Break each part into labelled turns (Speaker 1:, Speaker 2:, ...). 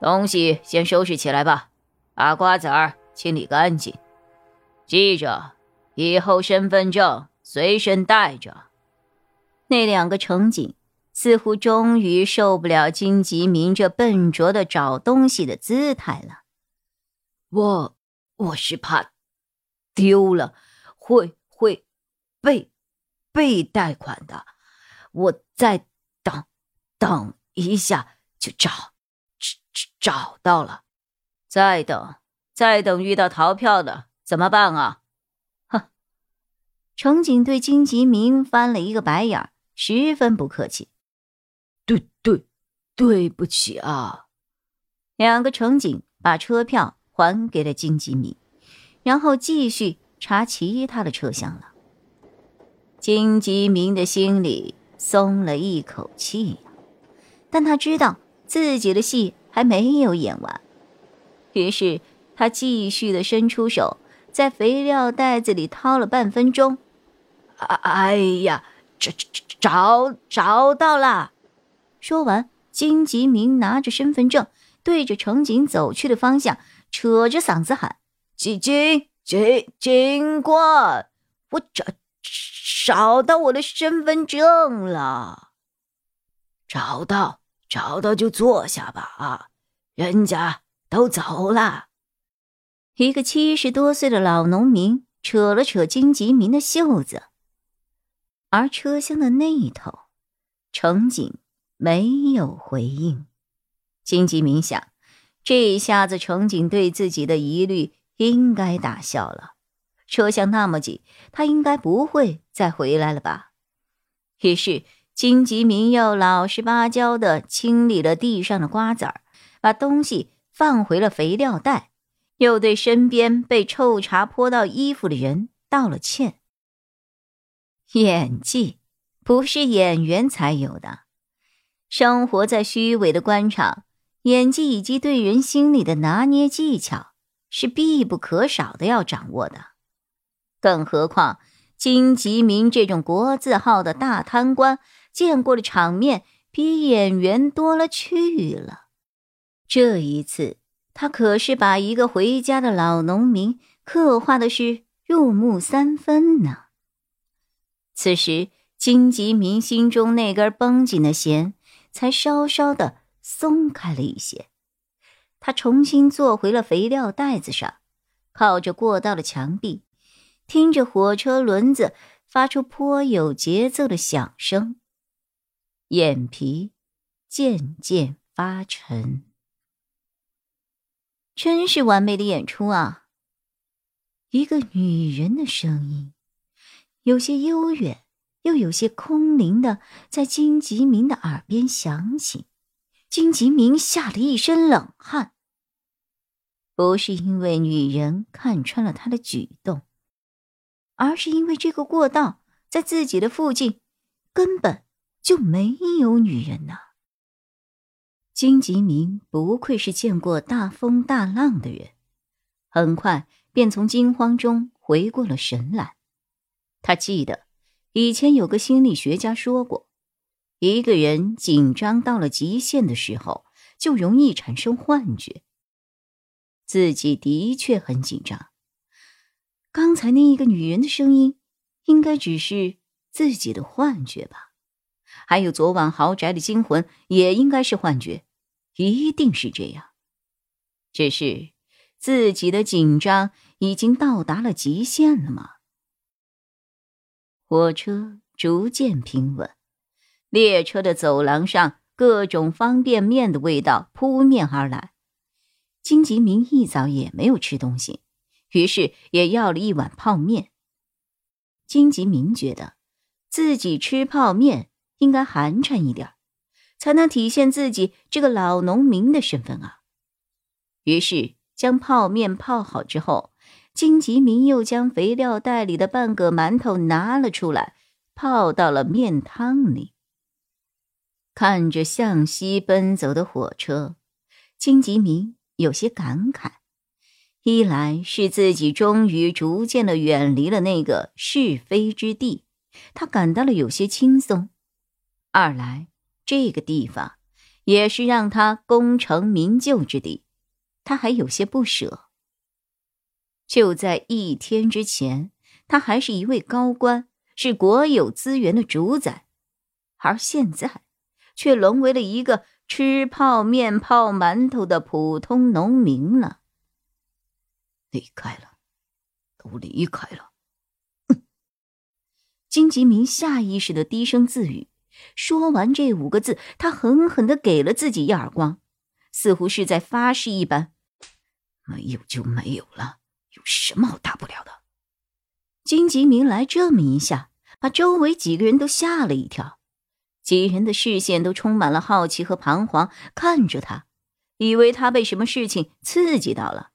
Speaker 1: 东西先收拾起来吧，把瓜子儿清理干净。记着，以后身份证随身带着。
Speaker 2: 那两个乘警似乎终于受不了金吉明这笨拙的找东西的姿态了。
Speaker 1: 我我是怕丢了，会会被被贷款的。我再等等一下就找。找到了，再等，再等遇到逃票的怎么办啊？
Speaker 2: 哼！乘警对金吉明翻了一个白眼，十分不客气。
Speaker 1: 对对，对不起啊！
Speaker 2: 两个乘警把车票还给了金吉明，然后继续查其他的车厢了。金吉明的心里松了一口气呀，但他知道自己的戏。还没有演完，于是他继续的伸出手，在肥料袋子里掏了半分钟。
Speaker 1: 哎呀，找找找找到了！
Speaker 2: 说完，金吉明拿着身份证，对着乘警走去的方向，扯着嗓子喊：“
Speaker 1: 警警警警官，我找找到我的身份证了！找到。”找到就坐下吧，啊，人家都走了。
Speaker 2: 一个七十多岁的老农民扯了扯金吉明的袖子，而车厢的那一头，乘警没有回应。金吉明想，这一下子乘警对自己的疑虑应该打消了。车厢那么挤，他应该不会再回来了吧？于是。金吉明又老实巴交的清理了地上的瓜子儿，把东西放回了肥料袋，又对身边被臭茶泼到衣服的人道了歉。演技不是演员才有的，生活在虚伪的官场，演技以及对人心理的拿捏技巧是必不可少的要掌握的。更何况金吉明这种国字号的大贪官。见过的场面比演员多了去了，这一次他可是把一个回家的老农民刻画的是入木三分呢。此时金吉明心中那根绷紧的弦才稍稍的松开了一些，他重新坐回了肥料袋子上，靠着过道的墙壁，听着火车轮子发出颇有节奏的响声。眼皮渐渐发沉，真是完美的演出啊！一个女人的声音，有些悠远，又有些空灵的，在金吉明的耳边响起。金吉明吓了一身冷汗，不是因为女人看穿了他的举动，而是因为这个过道在自己的附近，根本。就没有女人呐。金吉明不愧是见过大风大浪的人，很快便从惊慌中回过了神来。他记得以前有个心理学家说过，一个人紧张到了极限的时候，就容易产生幻觉。自己的确很紧张。刚才那一个女人的声音，应该只是自己的幻觉吧。还有昨晚豪宅的惊魂，也应该是幻觉，一定是这样。只是自己的紧张已经到达了极限了吗？火车逐渐平稳，列车的走廊上各种方便面的味道扑面而来。金吉明一早也没有吃东西，于是也要了一碗泡面。金吉明觉得自己吃泡面。应该寒碜一点，才能体现自己这个老农民的身份啊。于是将泡面泡好之后，金吉明又将肥料袋里的半个馒头拿了出来，泡到了面汤里。看着向西奔走的火车，金吉明有些感慨：一来是自己终于逐渐的远离了那个是非之地，他感到了有些轻松；二来这个地方也是让他功成名就之地，他还有些不舍。就在一天之前，他还是一位高官，是国有资源的主宰，而现在。却沦为了一个吃泡面、泡馒头的普通农民了。
Speaker 1: 离开了，都离开了。
Speaker 2: 金吉明下意识的低声自语，说完这五个字，他狠狠的给了自己一耳光，似乎是在发誓一般：
Speaker 1: 没有就没有了，有什么好大不了的？
Speaker 2: 金吉明来这么一下，把周围几个人都吓了一跳。几人的视线都充满了好奇和彷徨，看着他，以为他被什么事情刺激到了。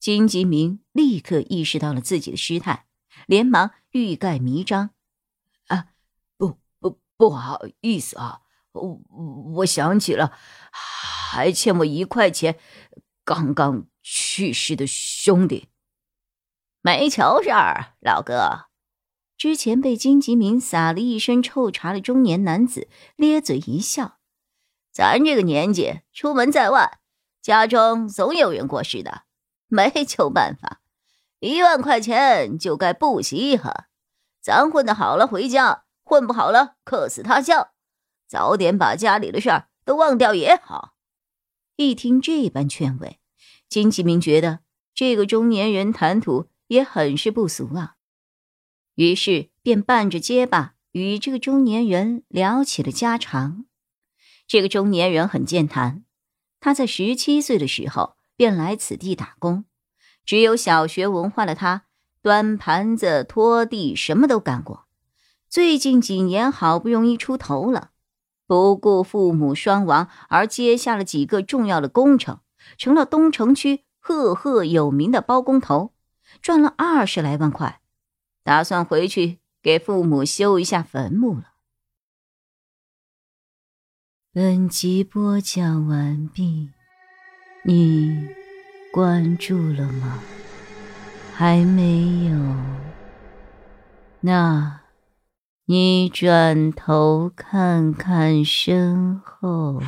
Speaker 2: 金吉明立刻意识到了自己的失态，连忙欲盖弥彰：“，
Speaker 1: 不好意思啊，我我想起了，还欠我一块钱，刚刚去世的兄弟。
Speaker 3: 没求事儿，老哥。”
Speaker 2: 之前被金吉明撒了一身臭茶的中年男子咧嘴一笑：“
Speaker 3: 咱这个年纪，出门在外，家中总有人过世的，没求办法。一万块钱就该不稀罕。咱混的好了回家，混不好了客死他乡，早点把家里的事儿都忘掉也好。”
Speaker 2: 一听这般劝慰，金启明觉得这个中年人谈吐也很是不俗啊。于是便伴着结巴与这个中年人聊起了家常。这个中年人很健谈，他在十七岁的时候便来此地打工，只有小学文化的他，端盘子、拖地什么都干过。最近几年好不容易出头了，不顾父母双亡而接下了几个重要的工程，成了东城区赫赫有名的包工头，赚了二十来万块。打算回去给父母修一下坟墓了。本集播讲完毕，你关注了吗？还没有？那，你转头看看身后。